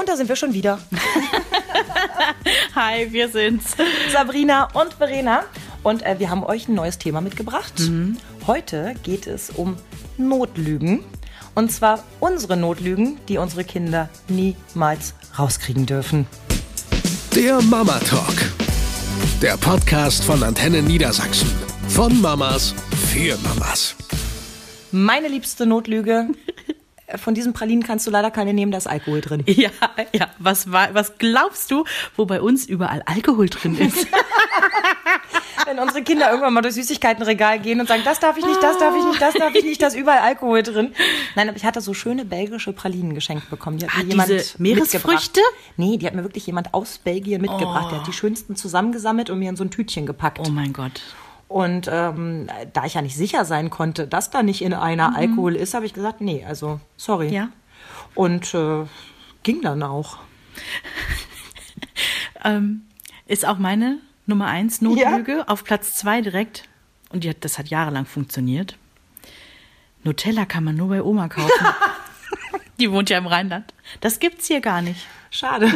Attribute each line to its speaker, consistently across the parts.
Speaker 1: Und da sind wir schon wieder.
Speaker 2: Hi, wir sind's.
Speaker 1: Sabrina und Verena. Und äh, wir haben euch ein neues Thema mitgebracht. Heute geht es um Notlügen. Und zwar unsere Notlügen, die unsere Kinder niemals rauskriegen dürfen.
Speaker 3: Der Mama Talk. Der Podcast von Antenne Niedersachsen. Von Mamas für Mamas.
Speaker 1: Meine liebste Notlüge. Von diesen Pralinen kannst du leider keine nehmen, da ist Alkohol drin.
Speaker 2: Ja, ja. Was, war, was glaubst du, wo bei uns überall Alkohol drin ist?
Speaker 1: Wenn unsere Kinder irgendwann mal durchs Süßigkeitenregal gehen und sagen, das darf ich nicht, das darf ich nicht, das darf ich nicht, da ist überall Alkohol drin. Nein, aber ich hatte so schöne belgische Pralinen geschenkt bekommen. Die hat
Speaker 2: Ah,
Speaker 1: mir jemand
Speaker 2: diese Meeresfrüchte?
Speaker 1: Nee, die hat mir wirklich jemand aus Belgien mitgebracht. Der hat die schönsten zusammengesammelt und mir in so ein Tütchen gepackt.
Speaker 2: oh mein Gott.
Speaker 1: Und ähm, da ich ja nicht sicher sein konnte, dass da nicht in einer Alkohol ist, habe ich gesagt, nee, also sorry.
Speaker 2: Mhm. Ja.
Speaker 1: Und äh, ging dann auch.
Speaker 2: Ähm, ist auch meine Nummer eins Notlüge. Auf Platz zwei direkt. Und die hat, das hat jahrelang funktioniert. Nutella kann man nur bei Oma kaufen. die wohnt ja im Rheinland. Das gibt's hier gar nicht.
Speaker 1: Schade.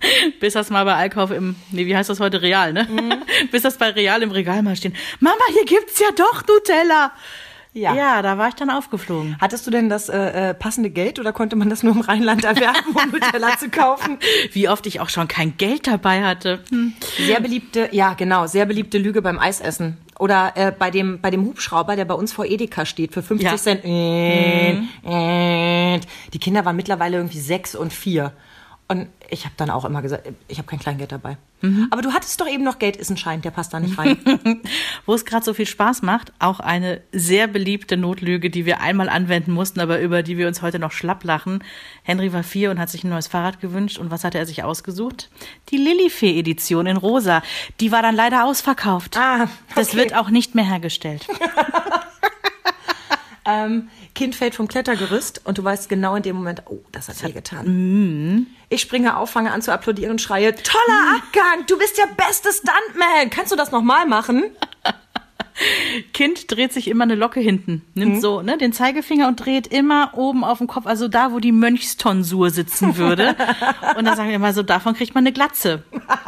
Speaker 2: Bis das mal bei Einkauf im, nee, wie heißt das heute, Real, ne? Bis das bei Real im Regal mal stehen. Mama, hier gibt's ja doch Nutella.
Speaker 1: Ja.
Speaker 2: Ja, da war ich dann aufgeflogen.
Speaker 1: Hattest du denn das äh, äh, passende Geld oder konnte man das nur im Rheinland erwerben, um Nutella zu kaufen?
Speaker 2: Wie oft ich auch schon kein Geld dabei hatte. Hm.
Speaker 1: Sehr beliebte, ja genau, sehr beliebte Lüge beim Eisessen. Oder äh, bei, dem, bei dem Hubschrauber, der bei uns vor Edeka steht, für 50
Speaker 2: Ja. Mhm.
Speaker 1: Cent. Äh. Die Kinder waren mittlerweile irgendwie sechs und vier. Und ich habe dann auch immer gesagt, ich habe kein Kleingeld dabei.
Speaker 2: Mhm.
Speaker 1: Aber du hattest doch eben noch Geld, ist ein Schein, der passt da nicht rein.
Speaker 2: Wo es gerade so viel Spaß macht, auch eine sehr beliebte Notlüge, die wir einmal anwenden mussten, aber über die wir uns heute noch schlapp lachen. Henry war vier und hat sich ein neues Fahrrad gewünscht. Und was hatte er sich ausgesucht? Die Lilifee-Edition in rosa. Die war dann leider ausverkauft.
Speaker 1: Ah,
Speaker 2: Das
Speaker 1: okay.
Speaker 2: wird auch nicht mehr hergestellt.
Speaker 1: ähm, kind fällt vom Klettergerüst und du weißt genau in dem Moment, oh, das hat weh getan.
Speaker 2: Mhm.
Speaker 1: Ich springe auf, fange an zu applaudieren und schreie, toller Abgang, du bist der beste Stuntman. Kannst du das nochmal machen?
Speaker 2: Kind dreht sich immer eine Locke hinten, nimmt so ne, den Zeigefinger und dreht immer oben auf dem Kopf, also da, wo die Mönchstonsur sitzen würde. und dann sagen wir immer so, davon kriegt man eine Glatze.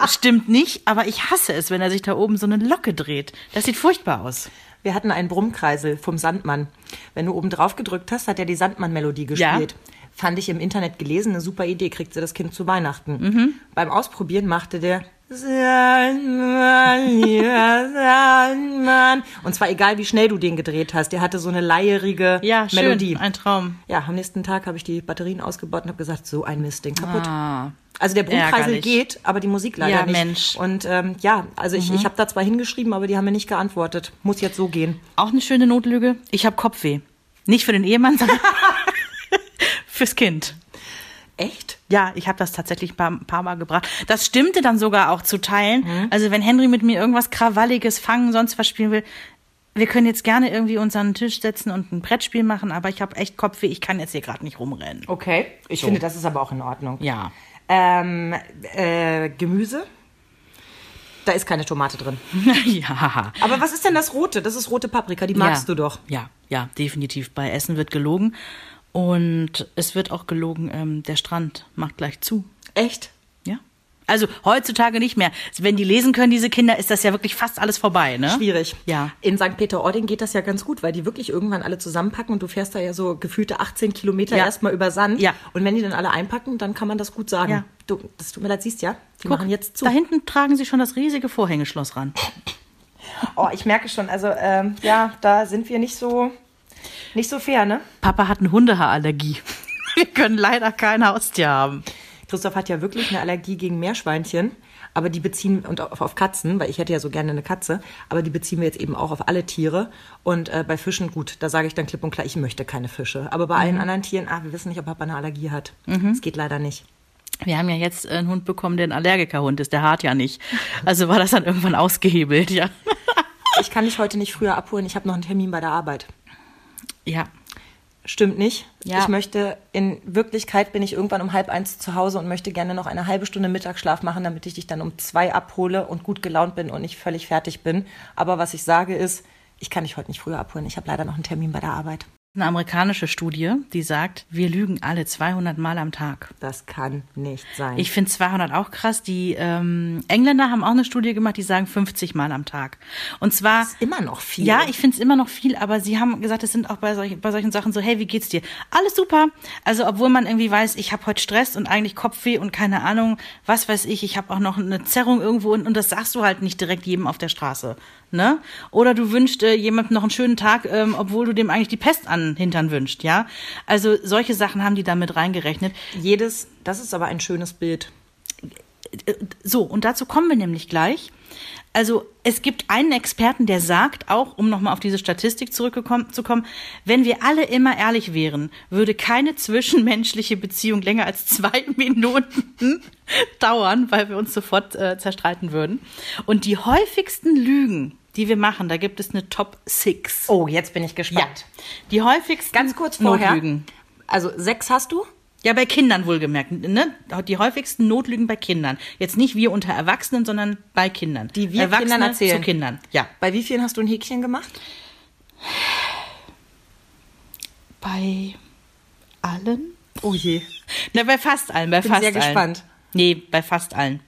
Speaker 2: Stimmt nicht, aber ich hasse es, wenn er sich da oben so eine Locke dreht. Das sieht furchtbar aus.
Speaker 1: Wir hatten einen Brummkreisel vom Sandmann. Wenn du oben drauf gedrückt hast, hat er die Sandmann-Melodie gespielt. Fand ich im Internet gelesen, eine super Idee, kriegt sie das Kind zu Weihnachten.
Speaker 2: Mhm.
Speaker 1: Beim Ausprobieren machte der Und zwar egal, wie schnell du den gedreht hast, der hatte so eine leierige
Speaker 2: Ja, schön,
Speaker 1: Melodie.
Speaker 2: ein Traum.
Speaker 1: Ja, am nächsten Tag habe ich die Batterien ausgebaut und habe gesagt, so ein Mist, den kaputt.
Speaker 2: Ah.
Speaker 1: Also der Brummkreisel
Speaker 2: Ärgerlich.
Speaker 1: geht, aber die Musik leider
Speaker 2: Ja,
Speaker 1: nicht.
Speaker 2: Mensch. Mhm.
Speaker 1: Und ähm, ja, also ich, ich habe da zwar hingeschrieben, aber die haben mir nicht geantwortet. Muss jetzt so gehen.
Speaker 2: Auch eine schöne Notlüge. Ich habe Kopfweh. Nicht für den Ehemann, sondern fürs Kind.
Speaker 1: Echt?
Speaker 2: Ja, ich habe das tatsächlich ein paar, ein paar Mal gebracht. Das stimmte dann sogar auch zu teilen. Also wenn Henry mit mir irgendwas Krawalliges fangen, sonst was spielen will, wir können jetzt gerne irgendwie uns an den Tisch setzen und ein Brettspiel machen, aber ich habe echt Kopfweh, ich kann jetzt hier gerade nicht rumrennen.
Speaker 1: Okay. Ich finde, das ist aber auch in Ordnung.
Speaker 2: Ja.
Speaker 1: Ähm, äh, Gemüse? Da ist keine Tomate drin.
Speaker 2: ja.
Speaker 1: Aber was ist denn das Rote? Das ist rote Paprika, die magst
Speaker 2: ja.
Speaker 1: du doch.
Speaker 2: Ja, ja, definitiv. Bei Essen wird gelogen. Und es wird auch gelogen, ähm, der Strand macht gleich zu.
Speaker 1: Echt?
Speaker 2: Ja. Also heutzutage nicht mehr. Wenn die lesen können, diese Kinder, ist das ja wirklich fast alles vorbei, ne?
Speaker 1: Schwierig.
Speaker 2: Ja.
Speaker 1: In St. Peter-Ording geht das ja ganz gut, weil die wirklich irgendwann alle zusammenpacken und du fährst da ja so gefühlte 18 Kilometer
Speaker 2: Ja.
Speaker 1: erstmal über Sand.
Speaker 2: Ja.
Speaker 1: Und wenn die dann alle einpacken, dann kann man das gut sagen.
Speaker 2: Ja.
Speaker 1: Du, das tut mir leid, siehst ja? Die
Speaker 2: Guck,
Speaker 1: machen jetzt zu.
Speaker 2: Da hinten tragen sie schon das riesige Vorhängeschloss ran.
Speaker 1: Oh, ich merke schon, also ähm, ja, da sind wir nicht so, nicht so fair, ne?
Speaker 2: Papa hat eine Hundehaarallergie. Wir können leider kein Haustier haben.
Speaker 1: Christoph hat ja wirklich eine Allergie gegen Meerschweinchen, aber die beziehen und auf, auf Katzen, weil ich hätte ja so gerne eine Katze, aber die beziehen wir jetzt eben auch auf alle Tiere. Und äh, bei Fischen, gut, da sage ich dann klipp und klar, ich möchte keine Fische. Aber bei allen anderen Tieren, ah, wir wissen nicht, ob Papa eine Allergie hat. Es geht leider nicht.
Speaker 2: Wir haben ja jetzt einen Hund bekommen, der ein Allergikerhund ist. Der hart ja nicht. Also war das dann irgendwann ausgehebelt, ja.
Speaker 1: Ich kann dich heute nicht früher abholen, ich habe noch einen Termin bei der Arbeit.
Speaker 2: Ja.
Speaker 1: Stimmt nicht.
Speaker 2: Ja.
Speaker 1: Ich möchte, in Wirklichkeit bin ich irgendwann um halb eins zu Hause und möchte gerne noch eine halbe Stunde Mittagsschlaf machen, damit ich dich dann um zwei abhole und gut gelaunt bin und nicht völlig fertig bin. Aber was ich sage ist, ich kann dich heute nicht früher abholen. Ich habe leider noch einen Termin bei der Arbeit.
Speaker 2: Eine amerikanische Studie, die sagt, wir lügen alle 200 Mal am Tag.
Speaker 1: Das kann nicht sein.
Speaker 2: Ich finde 200 auch krass. Die ähm, Engländer haben auch eine Studie gemacht, die sagen 50 Mal am Tag. Und zwar
Speaker 1: das ist immer noch viel.
Speaker 2: Ja, ich finde es immer noch viel, aber sie haben gesagt, es sind auch bei, solch, bei solchen Sachen so, hey, wie geht's dir? Alles super. Also obwohl man irgendwie weiß, ich habe heute Stress und eigentlich Kopfweh und keine Ahnung, was weiß ich, ich habe auch noch eine Zerrung irgendwo und, und das sagst du halt nicht direkt jedem auf der Straße. Ne? Oder du wünschst äh, jemandem noch einen schönen Tag, ähm, obwohl du dem eigentlich die Pest an den Hintern wünscht, ja? Also solche Sachen haben die da mit reingerechnet.
Speaker 1: Jedes, das ist aber ein schönes Bild.
Speaker 2: So, und dazu kommen wir nämlich gleich. Also es gibt einen Experten, der sagt auch, um nochmal auf diese Statistik zurückzukommen, wenn wir alle immer ehrlich wären, würde keine zwischenmenschliche Beziehung länger als zwei Minuten dauern, weil wir uns sofort äh, zerstreiten würden. Und die häufigsten Lügen, die wir machen, da gibt es eine Top 6.
Speaker 1: Oh, jetzt bin ich gespannt.
Speaker 2: Ja. Die häufigsten
Speaker 1: Ganz kurz vorher.
Speaker 2: Notlügen.
Speaker 1: Also sechs hast du?
Speaker 2: Ja, bei Kindern wohlgemerkt. Ne? Die häufigsten Notlügen bei Kindern. Jetzt nicht wir unter Erwachsenen, sondern bei Kindern.
Speaker 1: Die wir
Speaker 2: Erwachsene
Speaker 1: Kindern erzählen.
Speaker 2: zu Kindern. Ja.
Speaker 1: Bei wie vielen hast du ein Häkchen gemacht?
Speaker 2: Bei allen?
Speaker 1: Oh je.
Speaker 2: Na, bei fast allen. Bei
Speaker 1: Bin
Speaker 2: fast
Speaker 1: sehr
Speaker 2: allen.
Speaker 1: gespannt.
Speaker 2: Nee, bei fast allen.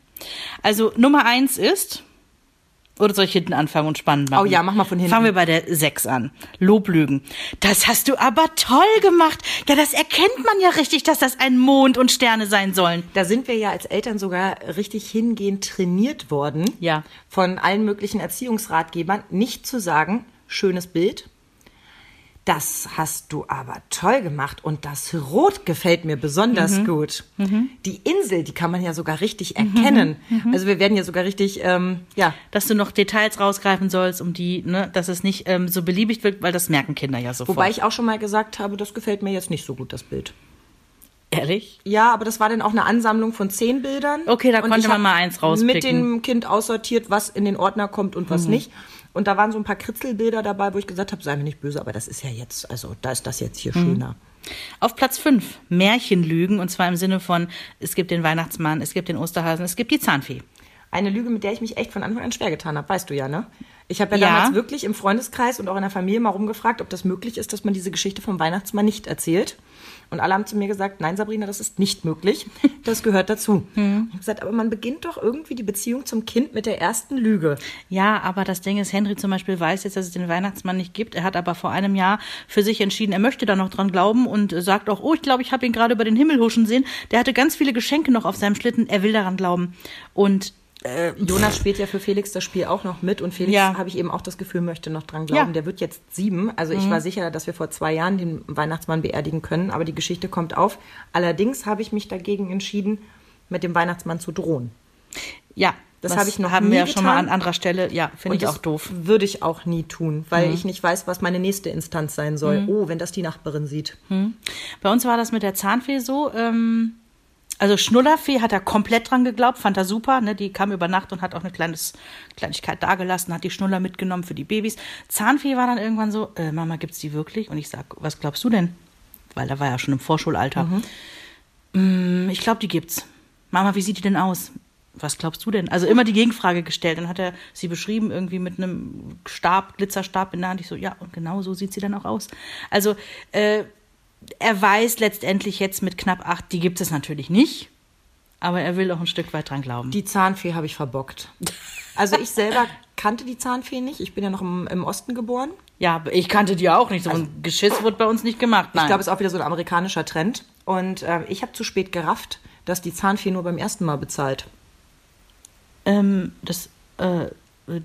Speaker 2: Also Nummer eins ist, oder soll ich hinten anfangen und spannend machen?
Speaker 1: Oh ja, mach mal von hinten.
Speaker 2: Fangen wir bei der 6 an. Loblügen. Das hast du aber toll gemacht. Ja, das erkennt man ja richtig, dass das ein Mond und Sterne sein sollen.
Speaker 1: Da sind wir ja als Eltern sogar richtig hingehend trainiert worden.
Speaker 2: Ja.
Speaker 1: Von allen möglichen Erziehungsratgebern, nicht zu sagen, schönes Bild. Das hast du aber toll gemacht und das Rot gefällt mir besonders
Speaker 2: Mhm.
Speaker 1: gut. Die Insel, die kann man ja sogar richtig erkennen.
Speaker 2: Mhm.
Speaker 1: Also wir werden ja sogar richtig, ähm, ja,
Speaker 2: Dass du noch Details rausgreifen sollst, um die, ne, dass es nicht ähm, so beliebig wirkt, weil das merken Kinder ja sofort.
Speaker 1: wobei ich auch schon mal gesagt habe, das gefällt mir jetzt nicht so gut, das Bild.
Speaker 2: Ehrlich?
Speaker 1: Ja, aber das war dann auch eine Ansammlung von zehn Bildern.
Speaker 2: Okay, da konnte man mal eins rauspicken.
Speaker 1: Mit dem Kind aussortiert, was in den Ordner kommt und
Speaker 2: Mhm.
Speaker 1: was nicht. Und da waren so ein paar Kritzelbilder dabei, wo ich gesagt habe, sei mir nicht böse, aber das ist ja jetzt, also da ist das jetzt hier
Speaker 2: Mhm.
Speaker 1: schöner.
Speaker 2: Auf Platz 5 Märchenlügen und zwar im Sinne von es gibt den Weihnachtsmann, es gibt den Osterhasen, es gibt die Zahnfee.
Speaker 1: Eine Lüge, mit der ich mich echt von Anfang an schwer getan habe, weißt du ja, ne? Ich habe ja,
Speaker 2: Ja.
Speaker 1: damals wirklich im Freundeskreis und auch in der Familie mal rumgefragt, ob das möglich ist, dass man diese Geschichte vom Weihnachtsmann nicht erzählt. Und alle haben zu mir gesagt, nein, Sabrina, das ist nicht möglich. Das gehört dazu.
Speaker 2: Hm.
Speaker 1: Ich habe gesagt, aber man beginnt doch irgendwie die Beziehung zum Kind mit der ersten Lüge.
Speaker 2: Ja, aber das Ding ist, Henry zum Beispiel weiß jetzt, dass es den Weihnachtsmann nicht gibt. Er hat aber vor einem Jahr für sich entschieden, er möchte da noch dran glauben und sagt auch, oh, ich glaube, ich habe ihn gerade über den Himmel huschen sehen. Der hatte ganz viele Geschenke noch auf seinem Schlitten. Er will daran glauben. Und
Speaker 1: Jonas spielt ja für Felix das Spiel auch noch mit und Felix,
Speaker 2: Ja.
Speaker 1: habe ich eben auch das Gefühl, möchte noch dran glauben.
Speaker 2: Ja.
Speaker 1: Der wird jetzt sieben. Also ich war sicher, dass wir vor zwei Jahren den Weihnachtsmann beerdigen können, aber die Geschichte kommt auf. Allerdings habe ich mich dagegen entschieden, mit dem Weihnachtsmann zu drohen.
Speaker 2: ja,
Speaker 1: Das habe ich noch
Speaker 2: haben
Speaker 1: nie
Speaker 2: wir ja schon mal an anderer Stelle. Ja, finde ich auch doof.
Speaker 1: Würde ich auch nie tun, weil
Speaker 2: Mhm.
Speaker 1: ich nicht weiß, was meine nächste Instanz sein soll. Oh, wenn das die Nachbarin sieht.
Speaker 2: Bei uns war das mit der Zahnfee so. Ähm, also Schnullerfee hat er komplett dran geglaubt, fand er super. Ne? Die kam über Nacht und hat auch eine kleines, Kleinigkeit dagelassen, hat die Schnuller mitgenommen für die Babys. Zahnfee war dann irgendwann so, äh, Mama, gibt's die wirklich? Und ich sag, was glaubst du denn? Weil er war ja schon im Vorschulalter. Mm, ich glaube, die gibt's. Mama, wie sieht die denn aus? Was glaubst du denn? Also immer die Gegenfrage gestellt. Dann hat er sie beschrieben, irgendwie mit einem Stab, Glitzerstab in der Hand. Ich so, ja, und genau so sieht sie dann auch aus. Also, äh, er weiß letztendlich jetzt mit knapp acht, die gibt es natürlich nicht. Aber er will auch ein Stück weit dran glauben.
Speaker 1: Die Zahnfee habe ich verbockt. Also ich selber kannte die Zahnfee nicht. Ich bin ja noch im, im Osten geboren.
Speaker 2: ja, ich kannte die auch nicht. So ein Geschiss wurde bei uns nicht gemacht. Nein.
Speaker 1: Ich glaube, es ist auch wieder so ein amerikanischer Trend. Und äh, ich habe zu spät gerafft, dass die Zahnfee nur beim ersten Mal bezahlt.
Speaker 2: ähm, das, äh,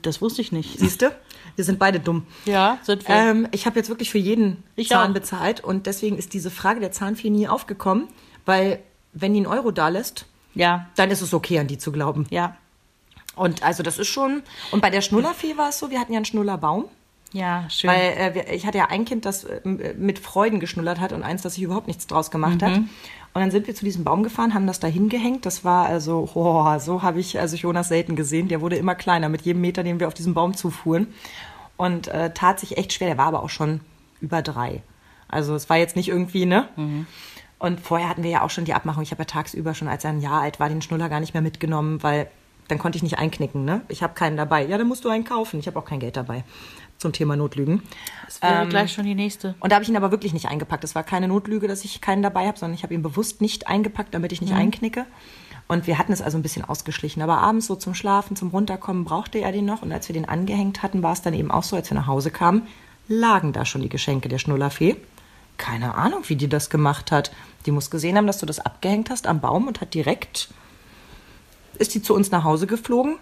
Speaker 2: das wusste ich nicht.
Speaker 1: Siehst du? Wir sind beide dumm.
Speaker 2: Ja, sind wir.
Speaker 1: Ähm, ich habe jetzt wirklich für jeden
Speaker 2: Ich
Speaker 1: Zahn
Speaker 2: auch.
Speaker 1: bezahlt und deswegen ist diese Frage der Zahnfee nie aufgekommen, weil wenn die einen Euro da lässt,
Speaker 2: ja,
Speaker 1: dann ist es okay, an die zu glauben.
Speaker 2: ja,
Speaker 1: Und also das ist schon. Und bei der Schnullerfee war es so, wir hatten ja einen Schnullerbaum.
Speaker 2: ja, schön.
Speaker 1: Weil äh, ich hatte ja ein Kind, das äh, mit Freuden geschnullert hat und eins, das sich überhaupt nichts draus gemacht hat.
Speaker 2: Mhm.
Speaker 1: Und dann sind wir zu diesem Baum gefahren, haben das da hingehängt. Das war also, oh, so habe ich also Jonas selten gesehen. Der wurde immer kleiner mit jedem Meter, den wir auf diesem Baum zufuhren. Und äh, tat sich echt schwer. Der war aber auch schon über drei. Also es war jetzt nicht irgendwie, ne?
Speaker 2: Mhm.
Speaker 1: Und vorher hatten wir ja auch schon die Abmachung. Ich habe ja tagsüber schon, als er ein Jahr alt war, den Schnuller gar nicht mehr mitgenommen, weil dann konnte ich nicht einknicken. Ne? Ich habe keinen dabei. Ja, dann musst du einen kaufen. Ich habe auch kein Geld dabei zum Thema Notlügen.
Speaker 2: Das wäre ähm, gleich schon die nächste.
Speaker 1: Und da habe ich ihn aber wirklich nicht eingepackt. Es war keine Notlüge, dass ich keinen dabei habe, sondern ich habe ihn bewusst nicht eingepackt, damit ich nicht mhm. einknicke. Und wir hatten es also ein bisschen ausgeschlichen. Aber abends so zum Schlafen, zum Runterkommen brauchte er den noch. Und als wir den angehängt hatten, war es dann eben auch so, als wir nach Hause kamen, lagen da schon die Geschenke der Schnullerfee. Keine Ahnung, wie die das gemacht hat. Die muss gesehen haben, dass du das abgehängt hast am Baum und hat direkt, ist die zu uns nach Hause geflogen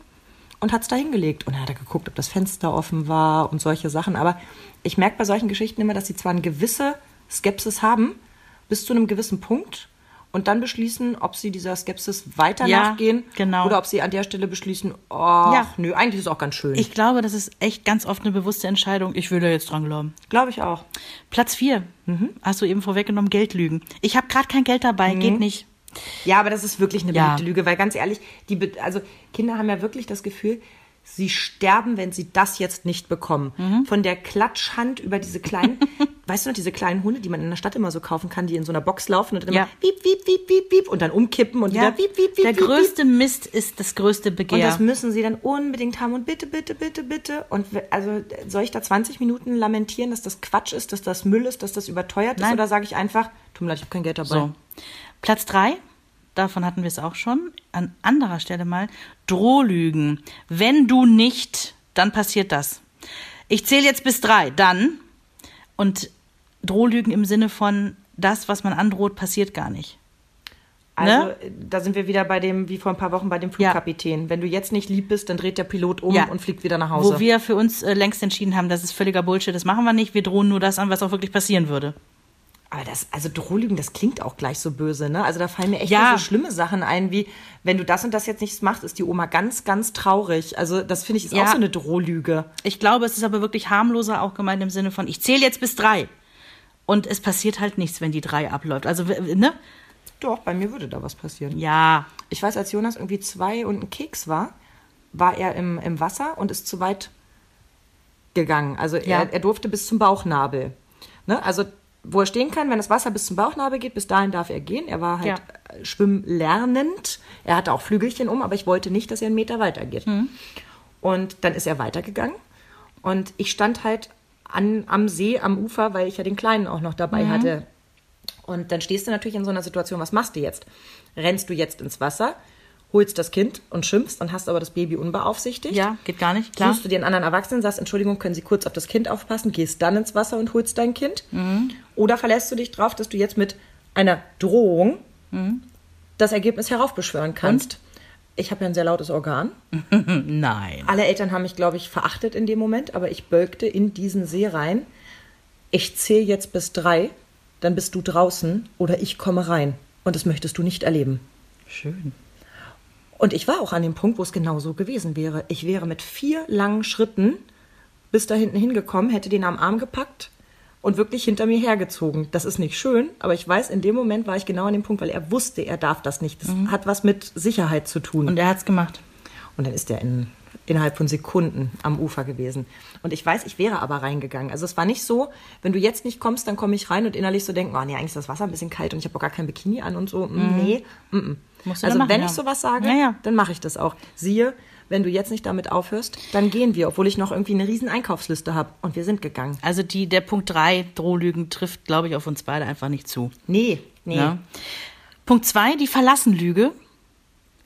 Speaker 1: und hat es da hingelegt. Und dann hat er geguckt, ob das Fenster offen war und solche Sachen. Aber ich merke bei solchen Geschichten immer, dass sie zwar eine gewisse Skepsis haben, bis zu einem gewissen Punkt und dann beschließen, ob sie dieser Skepsis weiter ja, nachgehen genau. oder ob sie an der Stelle beschließen, oh, ja. nö, eigentlich ist es auch ganz schön.
Speaker 2: Ich glaube, das ist echt ganz oft eine bewusste Entscheidung. Ich würde jetzt dran glauben.
Speaker 1: Glaube ich auch.
Speaker 2: Platz vier. Mhm. Hast du eben vorweggenommen, Geld lügen. Ich habe gerade kein Geld dabei, mhm. geht nicht.
Speaker 1: Ja, aber das ist wirklich eine ja. Lüge, weil ganz ehrlich, die, also Kinder haben ja wirklich das Gefühl, sie sterben, wenn sie das jetzt nicht bekommen. Mhm. Von der Klatschhand über diese kleinen, weißt du noch, diese kleinen Hunde, die man in der Stadt immer so kaufen kann, die in so einer Box laufen und dann ja. immer wiep, wiep, wiep, wiep, wiep und dann umkippen und ja. wieder wiep, wiep, wiep.
Speaker 2: Der wiep, größte wiep. Mist ist das größte Begehr.
Speaker 1: Und das müssen sie dann unbedingt haben und bitte, bitte, bitte, bitte. Und also soll ich da 20 Minuten lamentieren, dass das Quatsch ist, dass das Müll ist, dass das überteuert Nein. ist oder sage ich einfach, tut mir leid, ich habe kein Geld dabei. So.
Speaker 2: Platz drei davon hatten wir es auch schon, an anderer Stelle mal, Drohlügen. Wenn du nicht, dann passiert das. Ich zähle jetzt bis drei, dann. Und Drohlügen im Sinne von, das, was man androht, passiert gar nicht.
Speaker 1: Also, ne? da sind wir wieder bei dem, wie vor ein paar Wochen bei dem Flugkapitän. Ja. Wenn du jetzt nicht lieb bist, dann dreht der Pilot um ja. und fliegt wieder nach Hause.
Speaker 2: Wo wir für uns äh, längst entschieden haben, das ist völliger Bullshit, das machen wir nicht. Wir drohen nur das an, was auch wirklich passieren würde.
Speaker 1: Aber das, also Drohlügen, das klingt auch gleich so böse, ne? Also da fallen mir echt ja. so schlimme Sachen ein, wie wenn du das und das jetzt nicht machst, ist die Oma ganz, ganz traurig. Also das finde ich ist ja. auch so eine Drohlüge.
Speaker 2: Ich glaube, es ist aber wirklich harmloser auch gemeint im Sinne von, ich zähle jetzt bis drei. Und es passiert halt nichts, wenn die drei abläuft. Also, ne?
Speaker 1: Doch, bei mir würde da was passieren.
Speaker 2: Ja.
Speaker 1: Ich weiß, als Jonas irgendwie zwei und ein Keks war, war er im, im Wasser und ist zu weit gegangen. Also ja. er, er durfte bis zum Bauchnabel. Ne? Also wo er stehen kann, wenn das Wasser bis zum Bauchnabel geht, bis dahin darf er gehen. Er war halt ja. schwimmlernend. Er hatte auch Flügelchen um, aber ich wollte nicht, dass er einen Meter weiter geht. Mhm. Und dann ist er weitergegangen. Und ich stand halt an, am See, am Ufer, weil ich ja den Kleinen auch noch dabei mhm. hatte. Und dann stehst du natürlich in so einer Situation, was machst du jetzt? Rennst du jetzt ins Wasser? Holst das Kind und schimpfst und hast aber das Baby unbeaufsichtigt.
Speaker 2: Ja, geht gar nicht, klar.
Speaker 1: Suchst du dir einen anderen Erwachsenen, sagst, Entschuldigung, können Sie kurz auf das Kind aufpassen, gehst dann ins Wasser und holst dein Kind. Mhm. Oder verlässt du dich drauf, dass du jetzt mit einer Drohung mhm. das Ergebnis heraufbeschwören kannst. Und? Ich habe ja ein sehr lautes Organ.
Speaker 2: Nein.
Speaker 1: Alle Eltern haben mich, glaube ich, verachtet in dem Moment, aber ich bölkte in diesen See rein. Ich zähle jetzt bis drei, dann bist du draußen oder ich komme rein. Und das möchtest du nicht erleben.
Speaker 2: Schön.
Speaker 1: Und ich war auch an dem Punkt, wo es genau so gewesen wäre. Ich wäre mit vier langen Schritten bis da hinten hingekommen, hätte den am Arm gepackt und wirklich hinter mir hergezogen. Das ist nicht schön, aber ich weiß, in dem Moment war ich genau an dem Punkt, weil er wusste, er darf das nicht. Das mhm. hat was mit Sicherheit zu tun.
Speaker 2: Und er hat es gemacht.
Speaker 1: Und dann ist er in, innerhalb von Sekunden am Ufer gewesen. Und ich weiß, ich wäre aber reingegangen. Also es war nicht so, wenn du jetzt nicht kommst, dann komme ich rein und innerlich so denken, oh nee, eigentlich ist das Wasser ein bisschen kalt und ich habe auch gar kein Bikini an und so. Mhm. Nee, mm -mm. Also machen, wenn ja. ich sowas sage, ja, dann mache ich das auch. Siehe, wenn du jetzt nicht damit aufhörst, dann gehen wir, obwohl ich noch irgendwie eine riesen Einkaufsliste habe. Und wir sind gegangen.
Speaker 2: Also die, der Punkt 3, Drohlügen, trifft, glaube ich, auf uns beide einfach nicht zu.
Speaker 1: Nee, nee. Ja.
Speaker 2: Punkt 2, die Verlassenlüge.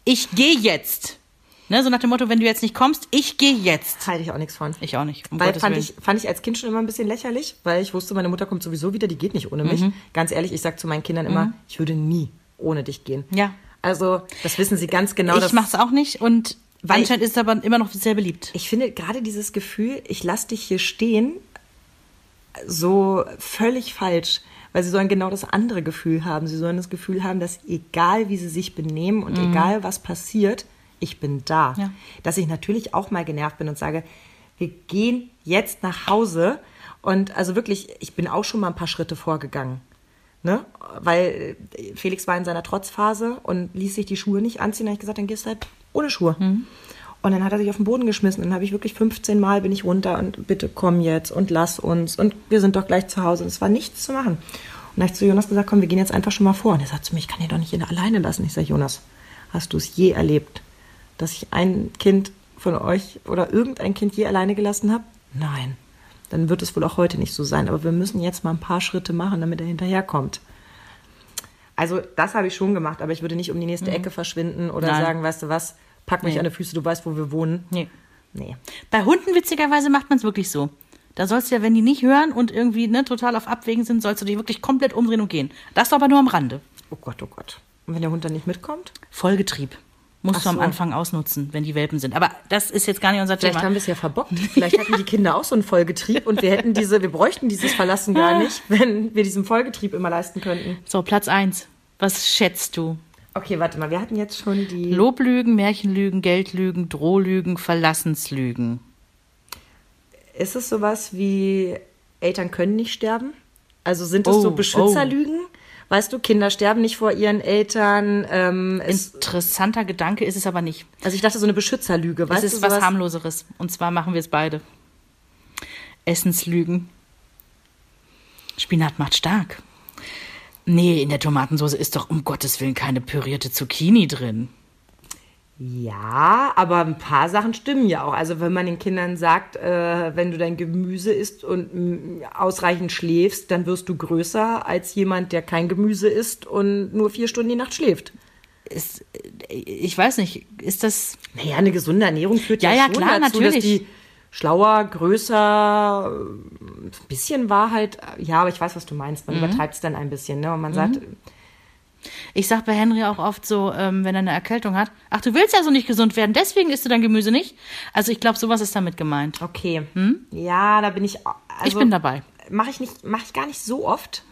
Speaker 2: Ich gehe jetzt. Ne, so nach dem Motto, wenn du jetzt nicht kommst, ich gehe jetzt.
Speaker 1: Halte ich auch nichts von.
Speaker 2: Ich auch nicht.
Speaker 1: Um weil fand ich, fand ich als Kind schon immer ein bisschen lächerlich, weil ich wusste, meine Mutter kommt sowieso wieder, die geht nicht ohne mich. Mhm. Ganz ehrlich, ich sage zu meinen Kindern immer, mhm. ich würde nie ohne dich gehen.
Speaker 2: Ja.
Speaker 1: Also, das wissen sie ganz genau.
Speaker 2: Ich mache es auch nicht und anscheinend ist es aber immer noch sehr beliebt.
Speaker 1: Ich finde gerade dieses Gefühl, ich lasse dich hier stehen, so völlig falsch weil sie sollen genau das andere Gefühl haben. Sie sollen das Gefühl haben, dass egal wie sie sich benehmen und mhm. egal was passiert, ich bin da. Ja. Dass ich natürlich auch mal genervt bin und sage, wir gehen jetzt nach Hause. Und also wirklich, ich bin auch schon mal ein paar Schritte vorgegangen. Ne? Weil äh, Felix war in seiner Trotzphase und ließ sich die Schuhe nicht anziehen. Da habe ich gesagt, dann gehst du halt ohne Schuhe. Mhm. Und dann hat er sich auf den Boden geschmissen. Dann habe ich wirklich 15 Mal bin ich runter und bitte komm jetzt und lass uns. Und wir sind doch gleich zu Hause. Und es war nichts zu machen. Und dann habe ich zu Jonas gesagt, komm, wir gehen jetzt einfach schon mal vor. Und er sagt zu mir, ich kann ihn doch nicht alleine lassen. Ich sage, Jonas, hast du es je erlebt, dass ich ein Kind von euch oder irgendein Kind je alleine gelassen habe? Nein. Dann wird es wohl auch heute nicht so sein. Aber wir müssen jetzt mal ein paar Schritte machen, damit er hinterherkommt. Also das habe ich schon gemacht, aber ich würde nicht um die nächste Ecke verschwinden oder
Speaker 2: Nein.
Speaker 1: sagen, weißt du was, pack mich
Speaker 2: Nee.
Speaker 1: an die Füße, du weißt, wo wir wohnen.
Speaker 2: Nee.
Speaker 1: Nee.
Speaker 2: Bei Hunden witzigerweise macht man es wirklich so. Da sollst du ja, wenn die nicht hören und irgendwie ne, total auf Abwägen sind, sollst du dich wirklich komplett umdrehen und gehen. Das aber nur am Rande.
Speaker 1: Oh Gott, oh Gott. Und wenn der Hund dann nicht mitkommt?
Speaker 2: Vollgetrieb. Musst
Speaker 1: Ach
Speaker 2: du am
Speaker 1: so.
Speaker 2: Anfang ausnutzen, wenn die Welpen sind. Aber das ist jetzt gar nicht unser
Speaker 1: Vielleicht
Speaker 2: Thema.
Speaker 1: haben wir es ja verbockt. Vielleicht hatten die Kinder auch so einen Vollgetrieb und wir hätten diese, wir bräuchten dieses Verlassen gar nicht, wenn wir diesen Vollgetrieb immer leisten könnten.
Speaker 2: So, Platz eins. Was schätzt du?
Speaker 1: Okay, warte mal, wir hatten jetzt schon die.
Speaker 2: Loblügen, Märchenlügen, Geldlügen, Drohlügen, Verlassenslügen.
Speaker 1: Ist es sowas wie Eltern können nicht sterben? Also sind es
Speaker 2: Oh,
Speaker 1: so Beschützerlügen? Weißt du, Kinder sterben nicht vor ihren Eltern. Ähm, es,
Speaker 2: Interessanter Gedanke ist es aber nicht.
Speaker 1: also ich dachte so eine Beschützerlüge. Weißt
Speaker 2: es ist
Speaker 1: du,
Speaker 2: was harmloseres. Und zwar machen wir es beide. Essenslügen. Spinat macht stark. Nee, in der Tomatensauce ist doch um Gottes Willen keine pürierte Zucchini drin.
Speaker 1: Ja, aber ein paar Sachen stimmen ja auch. Also wenn man den Kindern sagt, äh, wenn du dein Gemüse isst und mm, ausreichend schläfst, dann wirst du größer als jemand, der kein Gemüse isst und nur vier Stunden die Nacht schläft.
Speaker 2: Ist, äh, ich weiß nicht, ist das.
Speaker 1: Naja, eine gesunde Ernährung führt ja,
Speaker 2: Ja, ja,
Speaker 1: schon
Speaker 2: klar,
Speaker 1: dazu,
Speaker 2: natürlich.
Speaker 1: dass die schlauer, größer, äh, ein bisschen Wahrheit, ja, aber ich weiß, was du meinst.
Speaker 2: Mhm.
Speaker 1: Man übertreibt es dann ein bisschen, ne? Und man sagt,
Speaker 2: Ich sag bei Henry auch oft so, ähm, wenn er eine Erkältung hat, ach, du willst ja so nicht gesund werden, deswegen isst du dein Gemüse nicht. Also ich glaube, sowas ist damit gemeint.
Speaker 1: okay, ja, da bin ich. Also,
Speaker 2: Hm? ich bin dabei.
Speaker 1: mache ich nicht, mache ich gar nicht so oft.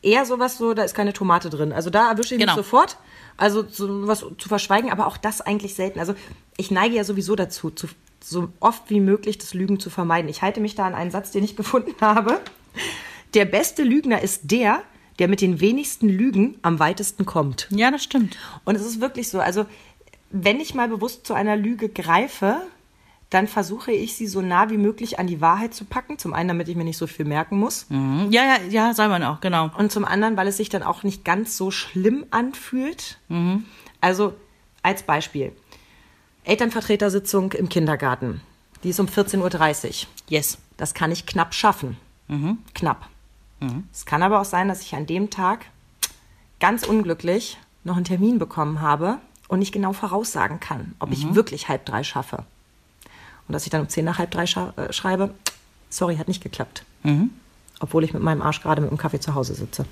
Speaker 1: Eher sowas so, da ist keine Tomate drin. Also da erwische ich
Speaker 2: Genau.
Speaker 1: mich sofort. Also so was zu verschweigen, aber auch das eigentlich selten. Also ich neige ja sowieso dazu, zu, so oft wie möglich das Lügen zu vermeiden. Ich halte mich da an einen Satz, den ich gefunden habe. Der beste Lügner ist der, der mit den wenigsten Lügen am weitesten kommt.
Speaker 2: Ja, das stimmt.
Speaker 1: Und es ist wirklich so. Also, wenn ich mal bewusst zu einer Lüge greife, dann versuche ich sie so nah wie möglich an die Wahrheit zu packen. Zum einen, damit ich mir nicht so viel merken muss.
Speaker 2: Mhm. Ja, ja, ja, soll man auch, genau.
Speaker 1: Und zum anderen, weil es sich dann auch nicht ganz so schlimm anfühlt.
Speaker 2: Mhm.
Speaker 1: Also, als Beispiel. Elternvertretersitzung im Kindergarten. Die ist um 14.30 Uhr.
Speaker 2: Yes.
Speaker 1: Das kann ich knapp schaffen.
Speaker 2: Mhm.
Speaker 1: Knapp. Es kann aber auch sein, dass ich an dem Tag ganz unglücklich noch einen Termin bekommen habe und nicht genau voraussagen kann, ob
Speaker 2: Mhm.
Speaker 1: ich wirklich halb drei schaffe. Und dass ich dann um zehn nach halb drei äh, schreibe, sorry, hat nicht geklappt.
Speaker 2: Mhm.
Speaker 1: Obwohl ich mit meinem Arsch gerade mit dem Kaffee zu Hause sitze.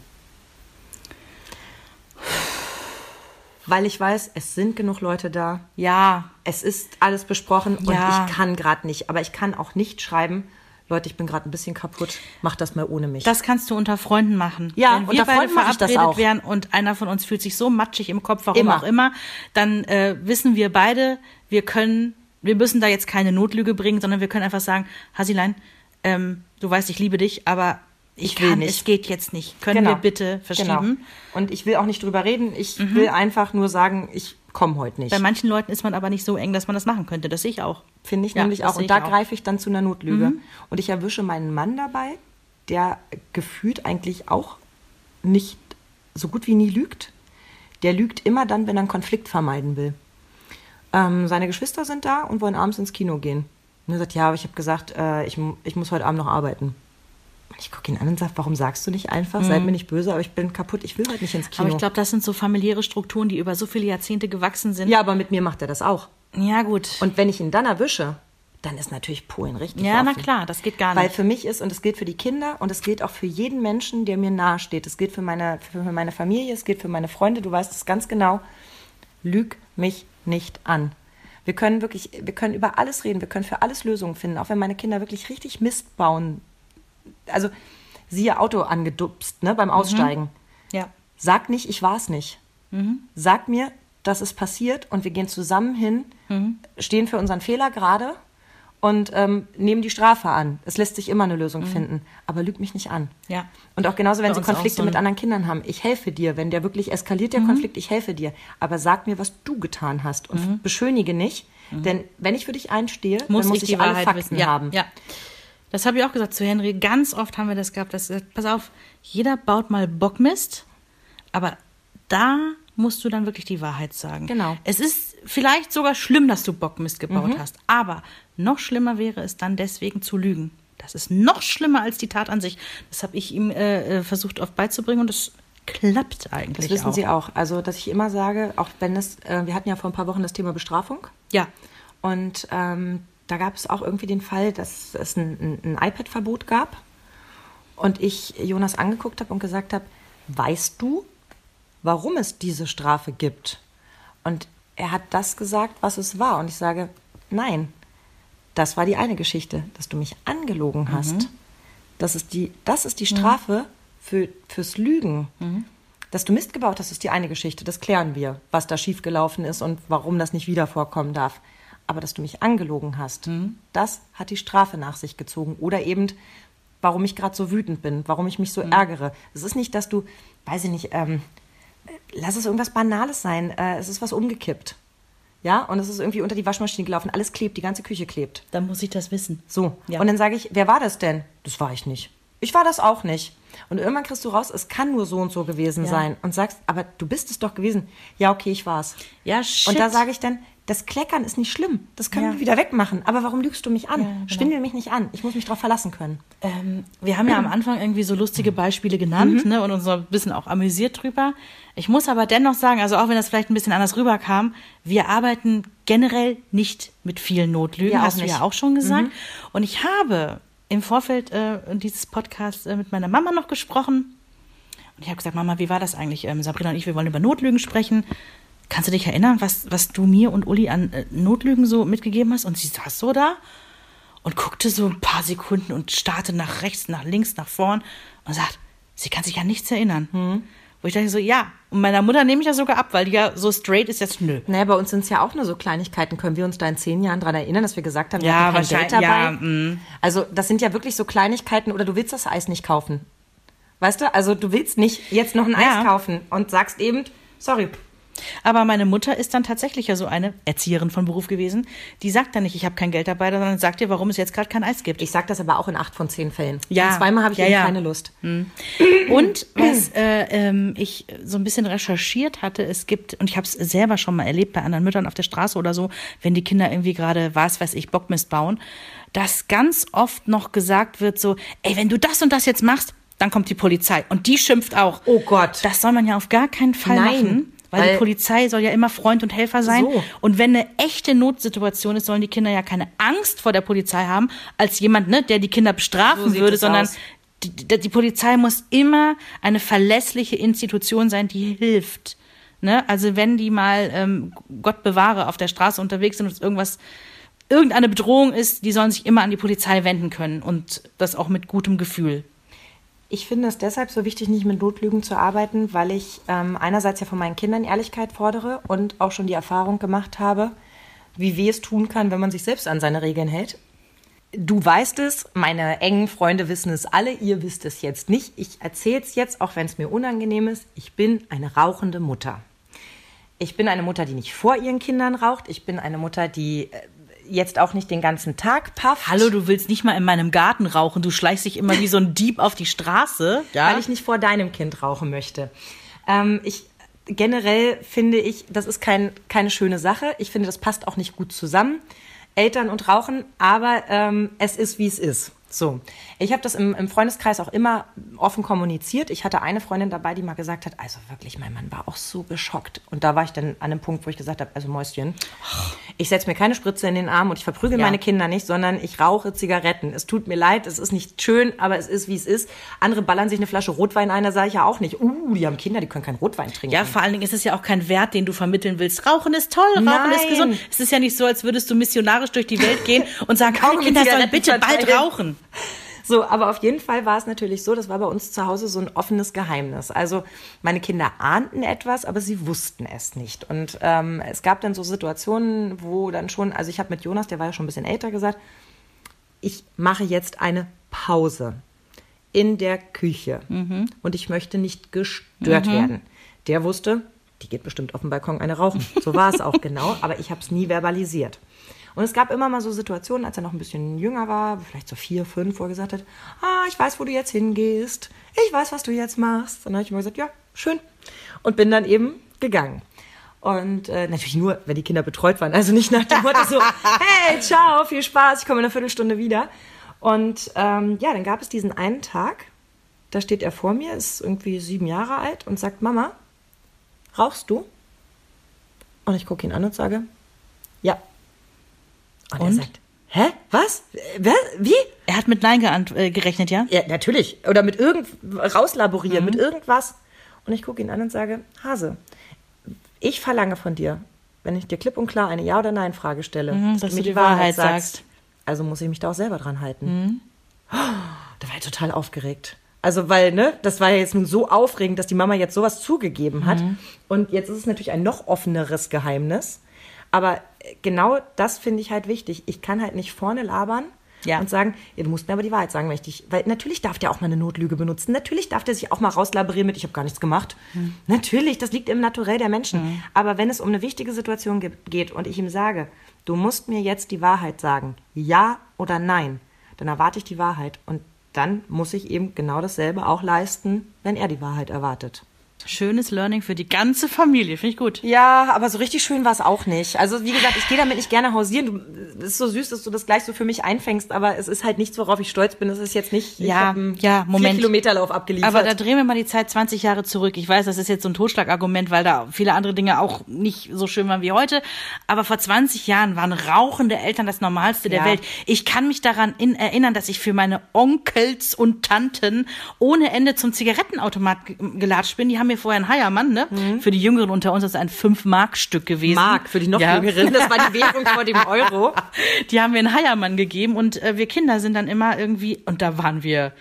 Speaker 1: Weil ich weiß, es sind genug Leute da.
Speaker 2: Ja,
Speaker 1: Es ist alles besprochen
Speaker 2: Ja.
Speaker 1: und ich kann gerade nicht. Aber ich kann auch nicht schreiben, Leute, ich bin gerade ein bisschen kaputt, macht das mal ohne mich.
Speaker 2: das kannst du unter Freunden machen.
Speaker 1: Ja,
Speaker 2: Wenn wir
Speaker 1: unter Freunden mache ich das
Speaker 2: verabredet
Speaker 1: auch.
Speaker 2: wären und einer von uns fühlt sich so matschig im Kopf, warum
Speaker 1: Immer.
Speaker 2: auch immer, dann äh, wissen wir beide, wir können, wir müssen da jetzt keine Notlüge bringen, sondern wir können einfach sagen, Hasilein, ähm, du weißt, ich liebe dich, aber ich,
Speaker 1: Ich will
Speaker 2: kann,
Speaker 1: nicht.
Speaker 2: es geht jetzt nicht. Können
Speaker 1: Genau.
Speaker 2: wir bitte verschieben?
Speaker 1: Genau. Und ich will auch nicht drüber reden. Ich will einfach nur sagen, ich komme heute nicht.
Speaker 2: Bei manchen Leuten ist man aber nicht so eng, dass man das machen könnte. Das sehe ich auch.
Speaker 1: Finde ich
Speaker 2: Ja,
Speaker 1: nämlich auch. Und da
Speaker 2: auch. Mhm.
Speaker 1: greife ich dann zu einer Notlüge. Und ich erwische meinen Mann dabei, der gefühlt eigentlich auch nicht so gut wie nie lügt. Der lügt immer dann, wenn er einen Konflikt vermeiden will. Ähm, seine Geschwister sind da und wollen abends ins Kino gehen. Und er sagt, ja, aber ich habe gesagt, äh, ich, ich muss heute Abend noch arbeiten. Ich gucke ihn an und sage, warum sagst du nicht einfach? Seid mir nicht böse, aber ich bin kaputt, ich will heute nicht ins Kino.
Speaker 2: Mhm. Aber ich glaube, das sind so familiäre Strukturen, die über so viele Jahrzehnte gewachsen sind.
Speaker 1: ja, aber mit mir macht er das auch.
Speaker 2: ja gut.
Speaker 1: Und wenn ich ihn dann erwische, dann ist natürlich Polen richtig
Speaker 2: ja, na
Speaker 1: offen.
Speaker 2: klar, das geht gar
Speaker 1: Weil
Speaker 2: nicht.
Speaker 1: für mich ist, und es gilt für die Kinder und es gilt auch für jeden Menschen, der mir nahe steht. Es gilt für meine, für meine Familie, es gilt für meine Freunde, du weißt es ganz genau. Lüg mich nicht an. Wir können wirklich, wir können über alles reden, wir können für alles Lösungen finden, auch wenn meine Kinder wirklich richtig Mist bauen. Also, siehe Auto angedupst, ne, beim Aussteigen.
Speaker 2: ja.
Speaker 1: Sag nicht, ich war es nicht. Sag mir, das ist passiert und wir gehen zusammen hin, stehen für unseren Fehler gerade und ähm, nehmen die Strafe an. Es lässt sich immer eine Lösung finden, aber lüg mich nicht an.
Speaker 2: Ja.
Speaker 1: Und auch genauso, wenn
Speaker 2: Bei
Speaker 1: sie Konflikte
Speaker 2: so
Speaker 1: mit anderen Kindern haben. Ich helfe dir, wenn der wirklich eskaliert, der Konflikt, ich helfe dir. Aber sag mir, was du getan hast und beschönige nicht. Denn wenn ich für dich einstehe,
Speaker 2: muss,
Speaker 1: dann muss
Speaker 2: ich
Speaker 1: ich,
Speaker 2: die
Speaker 1: alle
Speaker 2: Wahrheit
Speaker 1: Fakten
Speaker 2: wissen. Ja,
Speaker 1: haben.
Speaker 2: ja. Das habe ich auch gesagt zu Henry. Ganz oft haben wir das gehabt. Dass, pass auf, jeder baut mal Bockmist, aber da musst du dann wirklich die Wahrheit sagen.
Speaker 1: Genau.
Speaker 2: Es ist vielleicht sogar schlimm, dass du Bockmist gebaut
Speaker 1: Mhm.
Speaker 2: hast. Aber noch schlimmer wäre es dann deswegen zu lügen. Das ist noch schlimmer als die Tat an sich. Das habe ich ihm äh, äh, versucht oft beizubringen und das klappt eigentlich
Speaker 1: Das wissen
Speaker 2: auch.
Speaker 1: Sie auch. Also, dass ich immer sage, auch wenn es, äh, wir hatten ja vor ein paar Wochen das Thema Bestrafung.
Speaker 2: Ja.
Speaker 1: Und ähm, da gab es auch irgendwie den Fall, dass es ein, ein, ein iPad-Verbot gab. Und ich Jonas angeguckt habe und gesagt habe, weißt du, warum es diese Strafe gibt? Und er hat das gesagt, was es war. Und ich sage, nein, das war die eine Geschichte, dass du mich angelogen hast. Das ist die, das ist die Strafe für, fürs Lügen. Dass du Mist gebaut hast, ist die eine Geschichte. Das klären wir, was da schiefgelaufen ist und warum das nicht wieder vorkommen darf. Aber dass du mich angelogen hast, das hat die Strafe nach sich gezogen. Oder eben, warum ich gerade so wütend bin, warum ich mich so ärgere. Es ist nicht, dass du, weiß ich nicht, ähm, lass es irgendwas Banales sein. Äh, es ist was umgekippt. Ja, und es ist irgendwie unter die Waschmaschine gelaufen. Alles klebt, die ganze Küche klebt.
Speaker 2: Dann muss ich das wissen.
Speaker 1: So.
Speaker 2: Ja.
Speaker 1: Und dann sage ich, wer war das denn? Das war ich nicht. Ich war das auch nicht. Und irgendwann kriegst du raus, es kann nur so und so gewesen
Speaker 2: Ja.
Speaker 1: sein. Und sagst, aber du bist es doch gewesen. Ja, okay, ich war's.
Speaker 2: Ja, shit.
Speaker 1: Und da sage ich dann, das Kleckern ist nicht schlimm. Das können
Speaker 2: Ja.
Speaker 1: wir wieder wegmachen. Aber warum lügst du mich an?
Speaker 2: Ja, genau.
Speaker 1: Schwindel mich nicht an. Ich muss mich darauf verlassen können.
Speaker 2: Ähm, wir haben ja am Anfang irgendwie so lustige Beispiele genannt
Speaker 1: Mhm.
Speaker 2: ne, und uns so ein bisschen auch amüsiert drüber. Ich muss aber dennoch sagen, also auch wenn das vielleicht ein bisschen anders rüberkam, wir arbeiten generell nicht mit vielen Notlügen,
Speaker 1: Ja,
Speaker 2: hast du
Speaker 1: nicht. Mhm.
Speaker 2: ja auch schon gesagt. Und ich habe im Vorfeld äh, dieses Podcasts äh, mit meiner Mama noch gesprochen. Und ich habe gesagt, Mama, wie war das eigentlich? Ähm, Sabrina und ich, wir wollen über Notlügen sprechen. Kannst du dich erinnern, was, was du mir und Uli an äh, Notlügen so mitgegeben hast? Und sie saß so da und guckte so ein paar Sekunden und starrte nach rechts, nach links, nach vorn und sagt, sie kann sich an nichts erinnern. Wo ich dachte so, ja. Und meiner Mutter nehme ich das sogar ab, weil die ja so straight ist jetzt, nö.
Speaker 1: Naja, bei uns sind es ja auch nur so Kleinigkeiten. Können wir uns da in zehn Jahren dran erinnern, dass wir gesagt haben, wir
Speaker 2: Ja,
Speaker 1: hatten kein Geld dabei?
Speaker 2: ja, mm.
Speaker 1: also das sind ja wirklich so Kleinigkeiten. Oder du willst das Eis nicht kaufen. Weißt du? Also du willst nicht jetzt noch ein
Speaker 2: Ja.
Speaker 1: Eis kaufen und sagst eben, sorry,
Speaker 2: Aber meine Mutter ist dann tatsächlich ja so eine Erzieherin von Beruf gewesen. Die sagt dann nicht, ich habe kein Geld dabei, sondern sagt dir, warum es jetzt gerade kein Eis gibt.
Speaker 1: ich sag das aber auch in acht von zehn Fällen.
Speaker 2: Ja.
Speaker 1: Und zweimal habe ich
Speaker 2: Ja, ja.
Speaker 1: keine Lust.
Speaker 2: Und was äh, ähm, ich so ein bisschen recherchiert hatte, es gibt, und ich habe es selber schon mal erlebt bei anderen Müttern auf der Straße oder so, wenn die Kinder irgendwie gerade, was weiß ich, Bockmist bauen, dass ganz oft noch gesagt wird so, ey, wenn du das und das jetzt machst, dann kommt die Polizei. Und die schimpft auch.
Speaker 1: Oh Gott.
Speaker 2: Das soll man ja auf gar keinen Fall
Speaker 1: Nein,
Speaker 2: machen. Weil,
Speaker 1: weil-
Speaker 2: die Polizei soll ja immer Freund und Helfer sein.
Speaker 1: So.
Speaker 2: Und wenn eine echte Notsituation ist, sollen die Kinder ja keine Angst vor der Polizei haben, als jemand, ne, der die Kinder bestrafen
Speaker 1: So
Speaker 2: würde, sondern die, die, die Polizei muss immer eine verlässliche Institution sein, die hilft. Ne? Also wenn die mal, ähm, Gott bewahre, auf der Straße unterwegs sind und es irgendwas, irgendeine Bedrohung ist, die sollen sich immer an die Polizei wenden können und das auch mit gutem Gefühl.
Speaker 1: Ich finde es deshalb so wichtig, nicht mit Notlügen zu arbeiten, weil ich ähm, einerseits ja von meinen Kindern Ehrlichkeit fordere und auch schon die Erfahrung gemacht habe, wie weh es tun kann, wenn man sich selbst an seine Regeln hält. Du weißt es, meine engen Freunde wissen es alle, ihr wisst es jetzt nicht. Ich erzähle es jetzt, auch wenn es mir unangenehm ist. Ich bin eine rauchende Mutter. Ich bin eine Mutter, die nicht vor ihren Kindern raucht. Ich bin eine Mutter, die äh, jetzt auch nicht den ganzen Tag pafft.
Speaker 2: Hallo, du willst nicht mal in meinem Garten rauchen, du schleichst dich immer wie so ein Dieb auf die Straße. Ja?
Speaker 1: weil ich nicht vor deinem Kind rauchen möchte. Ähm, ich generell finde ich, das ist kein, keine schöne Sache. Ich finde, das passt auch nicht gut zusammen. Eltern und Rauchen, aber ähm, es ist, wie es ist. So, ich habe das im, im Freundeskreis auch immer offen kommuniziert. Ich hatte eine Freundin dabei, die mal gesagt hat, also wirklich, mein Mann war auch so geschockt. Und da war ich dann an einem Punkt, wo ich gesagt habe, also Mäuschen, ich setze mir keine Spritze in den Arm und ich verprügel
Speaker 2: Ja.
Speaker 1: meine Kinder nicht, sondern ich rauche Zigaretten. Es tut mir leid, es ist nicht schön, aber es ist, wie es ist. Andere ballern sich eine Flasche Rotwein ein, da sage ich ja auch nicht, uh, die haben Kinder, die können keinen Rotwein trinken.
Speaker 2: Ja, vor allen Dingen ist es ja auch kein Wert, den du vermitteln willst. Rauchen ist toll, Rauchen ist
Speaker 1: Nein.
Speaker 2: gesund. Es ist ja nicht so, als würdest du missionarisch durch die Welt gehen und sagen, alle Kinder sollen bitte bald rauchen.
Speaker 1: So, aber auf jeden Fall war es natürlich so, das war bei uns zu Hause so ein offenes Geheimnis. Also meine Kinder ahnten etwas, aber sie wussten es nicht. Und ähm, es gab dann so Situationen, wo dann schon, also ich habe mit Jonas, der war ja schon ein bisschen älter, gesagt, ich mache jetzt eine Pause in der Küche und ich möchte nicht gestört werden. Der wusste, die geht bestimmt auf dem Balkon eine rauchen. So war es auch genau, aber ich habe es nie verbalisiert. Und es gab immer mal so Situationen, als er noch ein bisschen jünger war, vielleicht so vier, fünf, wo er gesagt hat, ah, ich weiß, wo du jetzt hingehst. Ich weiß, was du jetzt machst. Und dann habe ich immer gesagt, ja, schön. Und bin dann eben gegangen. Und äh, natürlich nur, wenn die Kinder betreut waren. Also nicht nach dem Motto so, hey, ciao, viel Spaß, ich komme in einer Viertelstunde wieder. Und ähm, ja, dann gab es diesen einen Tag, da steht er vor mir, ist irgendwie sieben Jahre alt und sagt, Mama, rauchst du? Und ich gucke ihn an und sage, ja. Und,
Speaker 2: Und?
Speaker 1: er sagt, hä, was? Wer? Wie?
Speaker 2: Er hat mit Nein äh, gerechnet, ja?
Speaker 1: Ja, natürlich. Oder mit irgend rauslaborieren, mit irgendwas. Und ich gucke ihn an und sage, Hase, ich verlange von dir, wenn ich dir klipp und klar eine Ja- oder Nein-Frage stelle,
Speaker 2: Mhm, dass du die Wahrheit sagst.
Speaker 1: Also muss ich mich da auch selber dran halten. Oh, da war ich total aufgeregt. Also, weil, ne, das war ja jetzt nun so aufregend, dass die Mama jetzt sowas zugegeben hat. Und jetzt ist es natürlich ein noch offeneres Geheimnis. Aber äh, genau das finde ich halt wichtig. Ich kann halt nicht vorne labern
Speaker 2: Ja.
Speaker 1: und sagen, ja, du musst mir aber die Wahrheit sagen, wenn ich dich. Weil natürlich darf der auch mal eine Notlüge benutzen. Natürlich darf der sich auch mal rauslaborieren mit, ich habe gar nichts gemacht. Natürlich, das liegt im Naturell der Menschen. Aber wenn es um eine wichtige Situation ge- geht und ich ihm sage, du musst mir jetzt die Wahrheit sagen, ja oder nein, dann erwarte ich die Wahrheit. Und dann muss ich eben genau dasselbe auch leisten, wenn er die Wahrheit erwartet.
Speaker 2: Schönes Learning für die ganze Familie, finde ich gut.
Speaker 1: Ja, aber so richtig schön war es auch nicht. Also wie gesagt, ich gehe damit nicht gerne hausieren. Du, es ist so süß, dass du das gleich so für mich einfängst, aber es ist halt nichts, worauf ich stolz bin. Es ist jetzt nicht, ich
Speaker 2: Ja, ja, Moment.
Speaker 1: Kilometerlauf abgeliefert.
Speaker 2: Aber da drehen wir mal die Zeit 20 Jahre zurück. Ich weiß, das ist jetzt so ein Totschlagargument, weil da viele andere Dinge auch nicht so schön waren wie heute. Aber vor 20 Jahren waren rauchende Eltern das Normalste der
Speaker 1: Ja.
Speaker 2: Welt. Ich kann mich daran in, erinnern, dass ich für meine Onkels und Tanten ohne Ende zum Zigarettenautomat ge- gelatscht bin. Die haben mir vorher einen Heiermann, ne? Für die Jüngeren unter uns ist das ein 5-Mark-Stück gewesen.
Speaker 1: Mhm. Mark für die noch
Speaker 2: Ja.
Speaker 1: Jüngeren. Das war die Währung vor dem Euro.
Speaker 2: Die haben mir einen Heiermann gegeben und äh, wir Kinder sind dann immer irgendwie, und da waren wir,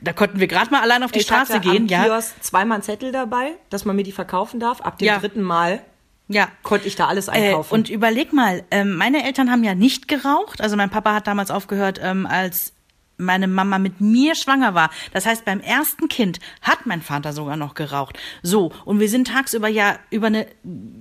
Speaker 2: da konnten wir gerade mal allein auf die
Speaker 1: Ich
Speaker 2: Straße
Speaker 1: hatte
Speaker 2: gehen,
Speaker 1: am
Speaker 2: ja.
Speaker 1: Kiosk zweimal einen Zettel dabei, dass man mir die verkaufen darf. Ab dem
Speaker 2: Ja.
Speaker 1: dritten Mal
Speaker 2: Ja.
Speaker 1: konnte ich da alles
Speaker 2: Äh,
Speaker 1: einkaufen.
Speaker 2: und überleg mal, ähm, meine Eltern haben ja nicht geraucht. Also mein Papa hat damals aufgehört, ähm, als meine Mama mit mir schwanger war. Das heißt, beim ersten Kind hat mein Vater sogar noch geraucht. So, und wir sind tagsüber ja über, eine,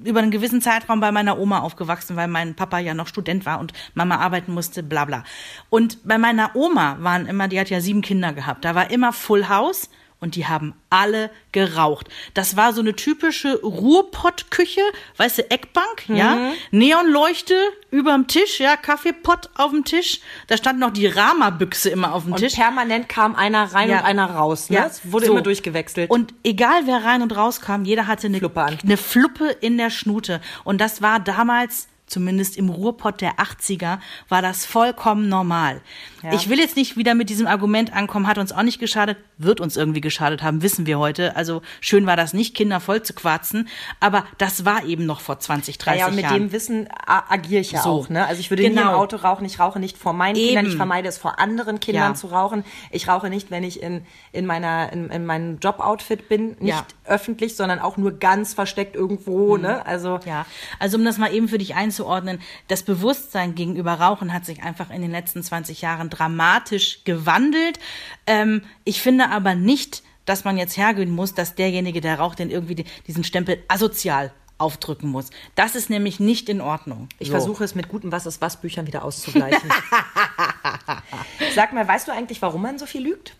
Speaker 2: über einen gewissen Zeitraum bei meiner Oma aufgewachsen, weil mein Papa ja noch Student war und Mama arbeiten musste, bla bla. Und bei meiner Oma waren immer, die hat ja sieben Kinder gehabt, da war immer Full House und die haben alle geraucht. Das war so eine typische Ruhrpott-Küche, weißt du, Eckbank, ja, Neonleuchte überm Tisch, ja, Kaffeepott auf dem Tisch. Da stand noch die Rama-Büchse immer auf dem
Speaker 1: Und
Speaker 2: Tisch.
Speaker 1: permanent kam einer rein
Speaker 2: Ja.
Speaker 1: und einer raus. Ne?
Speaker 2: Ja,
Speaker 1: Es wurde
Speaker 2: so.
Speaker 1: immer durchgewechselt.
Speaker 2: Und egal wer rein und raus kam, jeder hatte eine
Speaker 1: Fluppe an.
Speaker 2: eine Fluppe in der Schnute. Und das war damals, zumindest im Ruhrpott der 80er, war das vollkommen normal.
Speaker 1: Ja.
Speaker 2: Ich will jetzt nicht wieder mit diesem Argument ankommen, hat uns auch nicht geschadet, wird uns irgendwie geschadet haben, wissen wir heute. Also schön war das nicht, Kinder voll zu quarzen. Aber das war eben noch vor 20, 30
Speaker 1: ja, und mit
Speaker 2: Jahren.
Speaker 1: dem Wissen agiere ich ja
Speaker 2: So.
Speaker 1: auch. Ne? Also ich würde nie im
Speaker 2: Genau.
Speaker 1: Auto rauchen. Ich rauche nicht vor meinen Kindern.
Speaker 2: Eben.
Speaker 1: Ich vermeide es vor anderen Kindern
Speaker 2: Ja.
Speaker 1: zu rauchen. Ich rauche nicht, wenn ich in, in, meiner, in, in meinem Joboutfit bin. Nicht
Speaker 2: Ja.
Speaker 1: öffentlich, sondern auch nur ganz versteckt irgendwo. Ne? Also
Speaker 2: Mhm. Ja, also um das mal eben für dich einzuordnen, das Bewusstsein gegenüber Rauchen hat sich einfach in den letzten 20 Jahren dramatisch gewandelt. Ähm, ich finde aber nicht, dass man jetzt hergehen muss, dass derjenige, der raucht, den irgendwie die- diesen Stempel asozial aufdrücken muss. Das ist nämlich nicht in Ordnung.
Speaker 1: ich
Speaker 2: So.
Speaker 1: versuche es mit guten Was ist was Büchern wieder auszugleichen. Sag mal, weißt du eigentlich, warum man so viel lügt?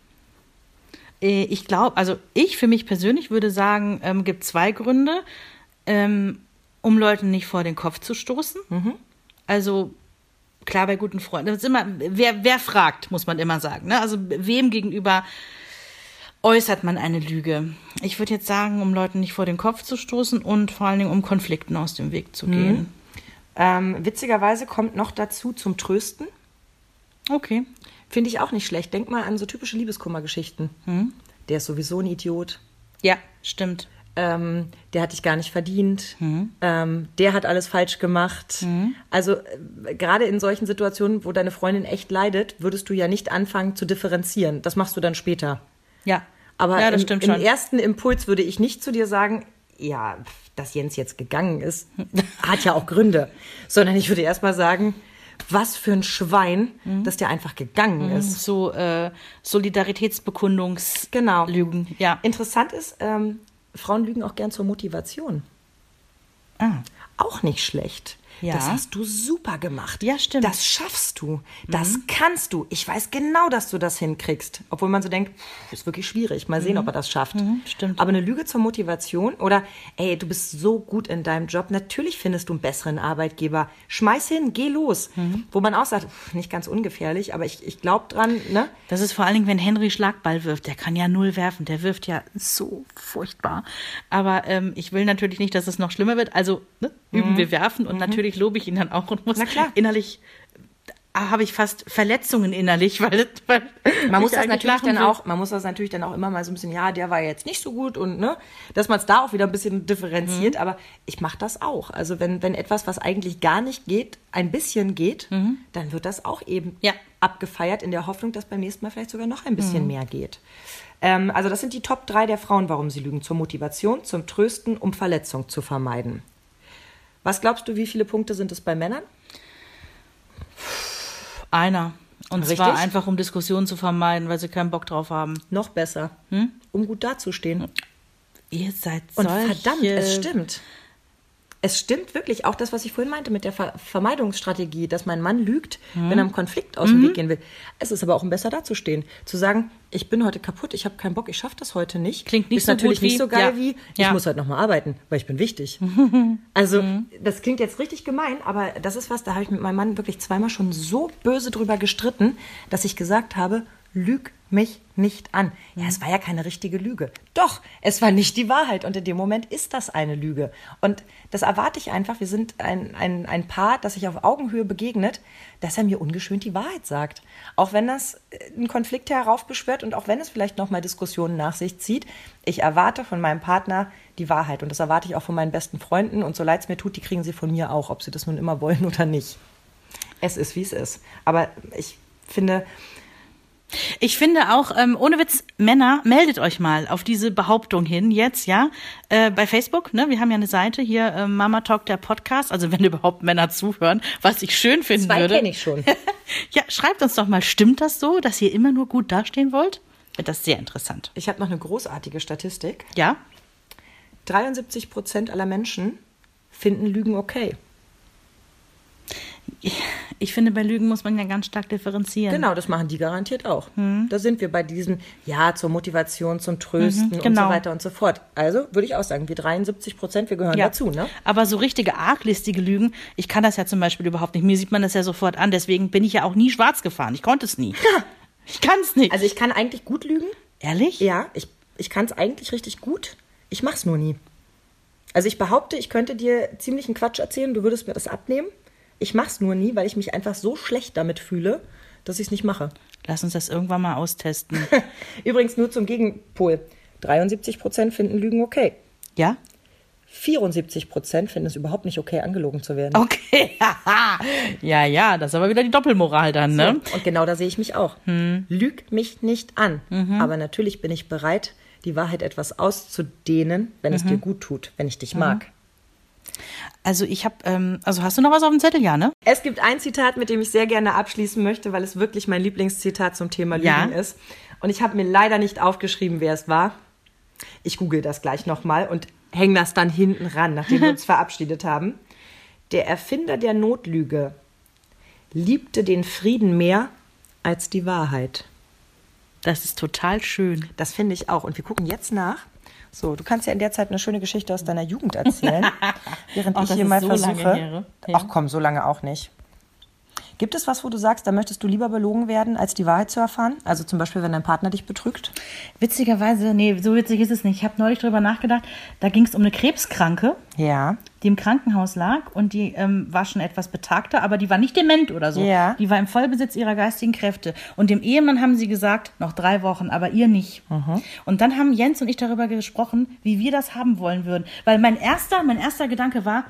Speaker 2: Äh, Ich glaube, also ich für mich persönlich würde sagen, ähm, gibt zwei Gründe, ähm, um Leuten nicht vor den Kopf zu stoßen. Also klar bei guten Freunden. Das ist immer, wer, wer fragt, muss man immer sagen. Ne? Also wem gegenüber äußert man eine Lüge? Ich würde jetzt sagen, um Leuten nicht vor den Kopf zu stoßen und vor allen Dingen um Konflikten aus dem Weg zu gehen.
Speaker 1: Ähm, witzigerweise kommt noch dazu zum Trösten.
Speaker 2: Okay.
Speaker 1: Finde ich auch nicht schlecht. Denk mal an so typische Liebeskummergeschichten. Der ist sowieso ein Idiot.
Speaker 2: Ja, stimmt.
Speaker 1: Ähm, der hat dich gar nicht verdient, ähm, der hat alles falsch gemacht. Also äh, gerade in solchen Situationen, wo deine Freundin echt leidet, würdest du ja nicht anfangen zu differenzieren. Das machst du dann später.
Speaker 2: Ja.
Speaker 1: Aber
Speaker 2: ja, das
Speaker 1: im,
Speaker 2: stimmt
Speaker 1: im ersten Impuls würde ich nicht zu dir sagen, ja, dass Jens jetzt gegangen ist, hat ja auch Gründe. Sondern ich würde erst mal sagen, was für ein Schwein, dass der einfach gegangen ist.
Speaker 2: so äh, Solidaritätsbekundungs
Speaker 1: Genau.
Speaker 2: Lügen. Ja.
Speaker 1: Interessant ist, ähm, Frauen lügen auch gern zur Motivation.
Speaker 2: Ah.
Speaker 1: Auch nicht schlecht.
Speaker 2: Ja.
Speaker 1: Das hast du super gemacht.
Speaker 2: Ja, stimmt.
Speaker 1: Das schaffst du. Das kannst du. Ich weiß genau, dass du das hinkriegst. Obwohl man so denkt, ist wirklich schwierig. Mal sehen, ob er das schafft.
Speaker 2: stimmt.
Speaker 1: Aber eine Lüge zur Motivation oder, ey, du bist so gut in deinem Job. Natürlich findest du einen besseren Arbeitgeber. Schmeiß hin, geh los. Wo man auch sagt, nicht ganz ungefährlich, aber ich, ich glaube dran, ne?
Speaker 2: Das ist vor allen Dingen, wenn Henry Schlagball wirft. Der kann ja null werfen. Der wirft ja so furchtbar. Aber ähm, ich will natürlich nicht, dass es noch schlimmer wird. Also ne, üben wir werfen und natürlich lobe ich ihn dann auch und muss
Speaker 1: Mhm. Na klar.
Speaker 2: innerlich habe ich fast Verletzungen innerlich, weil, weil
Speaker 1: Man muss das natürlich dann
Speaker 2: will.
Speaker 1: auch, man muss das natürlich dann auch immer mal so ein bisschen, ja, der war jetzt nicht so gut und ne, dass man es da auch wieder ein bisschen differenziert,
Speaker 2: Mhm.
Speaker 1: aber ich mache das auch. Also wenn, wenn etwas, was eigentlich gar nicht geht, ein bisschen geht, dann wird das auch eben
Speaker 2: Mhm. Ja.
Speaker 1: abgefeiert in der Hoffnung, dass beim nächsten Mal vielleicht sogar noch ein
Speaker 2: Mhm.
Speaker 1: bisschen mehr geht. Ähm, also das sind die Top 3 der Frauen, warum sie lügen. Zur Motivation, zum Trösten, um Verletzung zu vermeiden. Was glaubst du, wie viele Punkte sind es bei Männern?
Speaker 2: Einer. Und
Speaker 1: Richtig.
Speaker 2: zwar einfach, um Diskussionen zu vermeiden, weil sie keinen Bock drauf haben.
Speaker 1: Noch besser, um gut dazustehen.
Speaker 2: Ihr seid
Speaker 1: Und
Speaker 2: solche...
Speaker 1: verdammt, es stimmt. Es stimmt wirklich, auch das, was ich vorhin meinte mit der Ver Vermeidungsstrategie, dass mein Mann lügt,
Speaker 2: Mhm.
Speaker 1: wenn er einem Konflikt aus dem Weg gehen will. Es ist aber auch um besser dazustehen. Zu sagen, ich bin heute kaputt, ich habe keinen Bock, ich schaffe das heute nicht.
Speaker 2: Klingt nicht
Speaker 1: ist
Speaker 2: so
Speaker 1: natürlich
Speaker 2: gut
Speaker 1: nicht
Speaker 2: wie-
Speaker 1: so geil
Speaker 2: ja.
Speaker 1: wie, ich
Speaker 2: Ja.
Speaker 1: muss heute nochmal arbeiten, weil ich bin wichtig. Also,
Speaker 2: Mhm.
Speaker 1: das klingt jetzt richtig gemein, aber das ist was, da habe ich mit meinem Mann wirklich zweimal schon so böse drüber gestritten, dass ich gesagt habe, lüg mich nicht an. Ja, es war ja keine richtige Lüge. Doch, es war nicht die Wahrheit und in dem Moment ist das eine Lüge. Und das erwarte ich einfach. Wir sind ein, ein, ein Paar, das sich auf Augenhöhe begegnet, dass er mir ungeschönt die Wahrheit sagt. Auch wenn das äh, einen Konflikt heraufbeschwört und auch wenn es vielleicht nochmal Diskussionen nach sich zieht. Ich erwarte von meinem Partner die Wahrheit und das erwarte ich auch von meinen besten Freunden und so leid es mir tut, die kriegen sie von mir auch, ob sie das nun immer wollen oder nicht. Es ist, wie es ist. Aber ich finde,
Speaker 2: Ich finde auch, ähm, ohne Witz, Männer, meldet euch mal auf diese Behauptung hin jetzt, ja, äh, bei Facebook, ne, wir haben ja eine Seite hier, äh, Mama Talk, der Podcast, also wenn überhaupt Männer zuhören, was ich schön finden
Speaker 1: zwei
Speaker 2: würde.
Speaker 1: kenne ich schon.
Speaker 2: ja, schreibt uns doch mal, stimmt das so, dass ihr immer nur gut dastehen wollt? Wird das sehr interessant.
Speaker 1: Ich habe noch eine großartige Statistik.
Speaker 2: Ja?
Speaker 1: 73 Prozent aller Menschen finden Lügen okay.
Speaker 2: Ich finde, bei Lügen muss man ja ganz stark differenzieren.
Speaker 1: Genau, das machen die garantiert auch.
Speaker 2: Hm.
Speaker 1: Da sind wir bei diesem, ja, zur Motivation, zum Trösten und
Speaker 2: genau.
Speaker 1: so weiter und so fort. Also würde ich auch sagen, wir 73 Prozent, wir gehören
Speaker 2: Ja.
Speaker 1: dazu, ne?
Speaker 2: Aber so richtige arglistige Lügen, ich kann das ja zum Beispiel überhaupt nicht. Mir sieht man das ja sofort an. Deswegen bin ich ja auch nie schwarz gefahren. Ich konnte es nie. ich kann es nicht.
Speaker 1: Also ich kann eigentlich gut lügen.
Speaker 2: Ehrlich?
Speaker 1: Ja, ich, ich kann es eigentlich richtig gut. Ich mach's nur nie. Also ich behaupte, ich könnte dir ziemlichen Quatsch erzählen, du würdest mir das abnehmen. Ich mach's nur nie, weil ich mich einfach so schlecht damit fühle, dass ich es nicht mache.
Speaker 2: Lass uns das irgendwann mal austesten.
Speaker 1: Übrigens nur zum Gegenpol. 73 Prozent finden Lügen okay.
Speaker 2: ja?
Speaker 1: 74 Prozent finden es überhaupt nicht okay, angelogen zu werden.
Speaker 2: Okay. ja, ja, das ist aber wieder die Doppelmoral dann, ne?
Speaker 1: So, und genau da sehe ich mich auch. Lüg mich nicht an. Aber natürlich bin ich bereit, die Wahrheit etwas auszudehnen, wenn es dir gut tut, wenn ich dich mag.
Speaker 2: Also ich habe, ähm, also hast du noch was auf dem Zettel, ja, ne?
Speaker 1: Es gibt ein Zitat, mit dem ich sehr gerne abschließen möchte, weil es wirklich mein Lieblingszitat zum Thema Lügen
Speaker 2: Ja.
Speaker 1: ist. Und ich habe mir leider nicht aufgeschrieben, wer es war. Ich google das gleich nochmal und hänge das dann hinten ran, nachdem wir uns verabschiedet haben. Der Erfinder der Notlüge liebte den Frieden mehr als die Wahrheit.
Speaker 2: Das ist total schön.
Speaker 1: Das finde ich auch. Und wir gucken jetzt nach. So, du kannst ja in der Zeit eine schöne Geschichte aus deiner Jugend erzählen, während
Speaker 2: Ach,
Speaker 1: ich hier mal
Speaker 2: so
Speaker 1: versuche. Ach komm, so lange auch nicht. Gibt es was, wo du sagst, da möchtest du lieber belogen werden, als die Wahrheit zu erfahren? Also zum Beispiel, wenn dein Partner dich betrügt?
Speaker 2: Witzigerweise, nee, so witzig ist es nicht. Ich habe neulich drüber nachgedacht, da ging es um eine Krebskranke,
Speaker 1: Ja.
Speaker 2: die im Krankenhaus lag und die ähm, war schon etwas betagter, aber die war nicht dement oder so.
Speaker 1: Ja.
Speaker 2: Die war im Vollbesitz ihrer geistigen Kräfte. Und dem Ehemann haben sie gesagt, noch drei Wochen, aber ihr nicht. Und dann haben Jens und ich darüber gesprochen, wie wir das haben wollen würden. Weil mein erster, mein erster Gedanke war,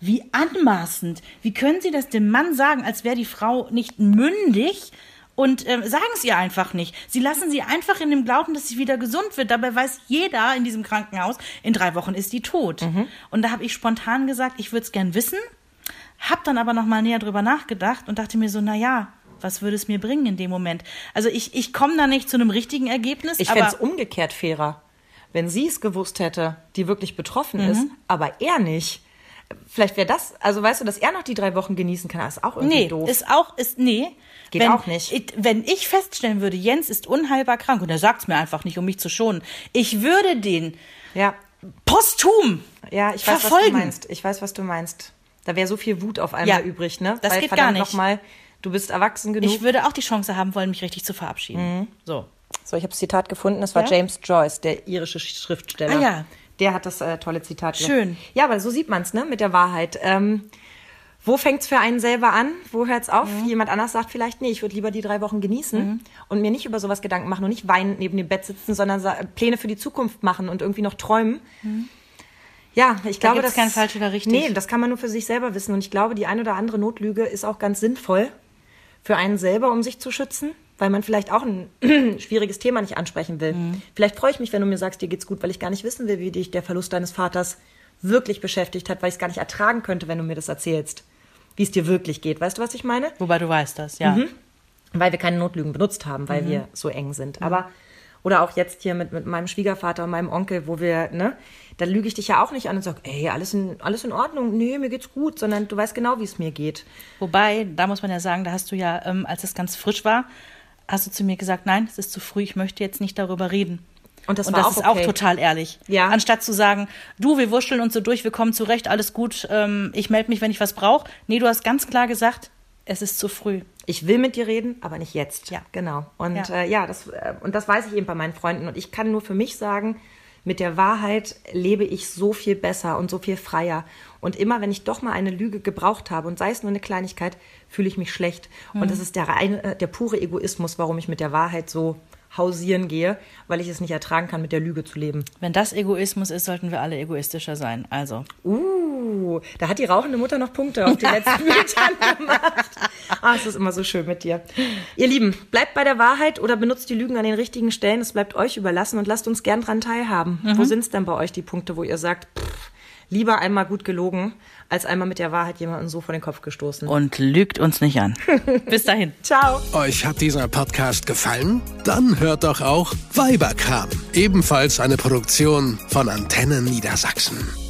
Speaker 2: wie anmaßend. Wie können Sie das dem Mann sagen, als wäre die Frau nicht mündig? Und ähm, sagen es ihr einfach nicht. Sie lassen sie einfach in dem Glauben, dass sie wieder gesund wird. Dabei weiß jeder in diesem Krankenhaus, in drei Wochen ist die tot. Und da habe ich spontan gesagt, ich würde es gern wissen, hab dann aber noch mal näher drüber nachgedacht und dachte mir so, na ja, was würde es mir bringen in dem Moment? Also ich, ich komme da nicht zu einem richtigen Ergebnis.
Speaker 1: Ich fände es umgekehrt fairer, wenn sie es gewusst hätte, die wirklich betroffen ist, aber er nicht. Vielleicht wäre das, also weißt du, dass er noch die drei Wochen genießen kann, ist auch irgendwie
Speaker 2: Nee,
Speaker 1: doof.
Speaker 2: ist auch, ist, nee.
Speaker 1: Geht
Speaker 2: wenn,
Speaker 1: auch nicht.
Speaker 2: Ich, wenn ich feststellen würde, Jens ist unheilbar krank und er sagt es mir einfach nicht, um mich zu schonen, ich würde den
Speaker 1: ja,
Speaker 2: posthum
Speaker 1: ja, ich weiß, was du
Speaker 2: verfolgen.
Speaker 1: meinst. Ich weiß, was du meinst. Da wäre so viel Wut auf einmal
Speaker 2: Ja,
Speaker 1: übrig, ne?
Speaker 2: das
Speaker 1: Weil,
Speaker 2: geht gar nicht.
Speaker 1: Noch mal, du bist erwachsen genug.
Speaker 2: Ich würde auch die Chance haben wollen, mich richtig zu verabschieden.
Speaker 1: Mhm.
Speaker 2: So.
Speaker 1: So, ich habe das Zitat gefunden. Es war
Speaker 2: Ja?
Speaker 1: James Joyce, der irische Schriftsteller.
Speaker 2: Ah, ja.
Speaker 1: Der hat das äh, tolle Zitat.
Speaker 2: Schön.
Speaker 1: Ja, aber so sieht man es, ne, mit der Wahrheit. Ähm, wo fängt's für einen selber an? Wo hört's auf?
Speaker 2: Mhm.
Speaker 1: Jemand anders sagt vielleicht, nee, ich würde lieber die drei Wochen genießen und mir nicht über sowas Gedanken machen und nicht weinend neben dem Bett sitzen, sondern Pläne für die Zukunft machen und irgendwie noch träumen. Ja, ich glaube,
Speaker 2: gibt's
Speaker 1: das
Speaker 2: kein falsch oder richtig.
Speaker 1: Nee, das kann man nur für sich selber wissen. Und ich glaube, die ein oder andere Notlüge ist auch ganz sinnvoll für einen selber, um sich zu schützen, weil man vielleicht auch ein schwieriges Thema nicht ansprechen will.
Speaker 2: Mhm.
Speaker 1: Vielleicht freue ich mich, wenn du mir sagst, dir geht's gut, weil ich gar nicht wissen will, wie dich der Verlust deines Vaters wirklich beschäftigt hat, weil ich es gar nicht ertragen könnte, wenn du mir das erzählst, wie es dir wirklich geht. Weißt du, was ich meine?
Speaker 2: Wobei du weißt das, ja.
Speaker 1: Mhm. Weil wir keine Notlügen benutzt haben, weil wir so eng sind. Aber oder auch jetzt hier mit, mit meinem Schwiegervater und meinem Onkel, wo wir, ne, da lüge ich dich ja auch nicht an und sag, ey, alles in, alles in Ordnung, nee, mir geht's gut, sondern du weißt genau, wie es mir geht.
Speaker 2: Wobei, da muss man ja sagen, da hast du ja, ähm, als es ganz frisch war, hast du zu mir gesagt, nein, es ist zu früh, ich möchte jetzt nicht darüber reden.
Speaker 1: Und das
Speaker 2: und
Speaker 1: war
Speaker 2: das
Speaker 1: auch
Speaker 2: ist auch
Speaker 1: okay.
Speaker 2: total ehrlich.
Speaker 1: Ja.
Speaker 2: Anstatt zu sagen, du, wir wurschteln uns so durch, wir kommen zurecht, alles gut, ähm, ich melde mich, wenn ich was brauche. Nee, du hast ganz klar gesagt, es ist zu früh.
Speaker 1: Ich will mit dir reden, aber nicht jetzt.
Speaker 2: Ja.
Speaker 1: Genau. Und
Speaker 2: Ja.
Speaker 1: ja, äh, ja das, äh, und das weiß ich eben bei meinen Freunden. Und ich kann nur für mich sagen, mit der Wahrheit lebe ich so viel besser und so viel freier. Und immer, wenn ich doch mal eine Lüge gebraucht habe und sei es nur eine Kleinigkeit, fühle ich mich schlecht.
Speaker 2: Mhm.
Speaker 1: Und das ist der, reine, äh, der pure Egoismus, warum ich mit der Wahrheit so hausieren gehe, weil ich es nicht ertragen kann, mit der Lüge zu leben.
Speaker 2: Wenn das Egoismus ist, sollten wir alle egoistischer sein. Also,
Speaker 1: Uh, da hat die rauchende Mutter noch Punkte auf die letzten Metern gemacht. Ah, es ist immer so schön mit dir. Ihr Lieben, bleibt bei der Wahrheit oder benutzt die Lügen an den richtigen Stellen. Es bleibt euch überlassen und lasst uns gern dran teilhaben. Wo sind es denn bei euch die Punkte, wo ihr sagt, pff, lieber einmal gut gelogen, als einmal mit der Wahrheit jemanden so vor den Kopf gestoßen?
Speaker 2: und lügt uns nicht an. Bis dahin.
Speaker 1: Ciao.
Speaker 3: Euch hat dieser Podcast gefallen? Dann hört doch auch Weiberkram, ebenfalls eine Produktion von Antennen Niedersachsen.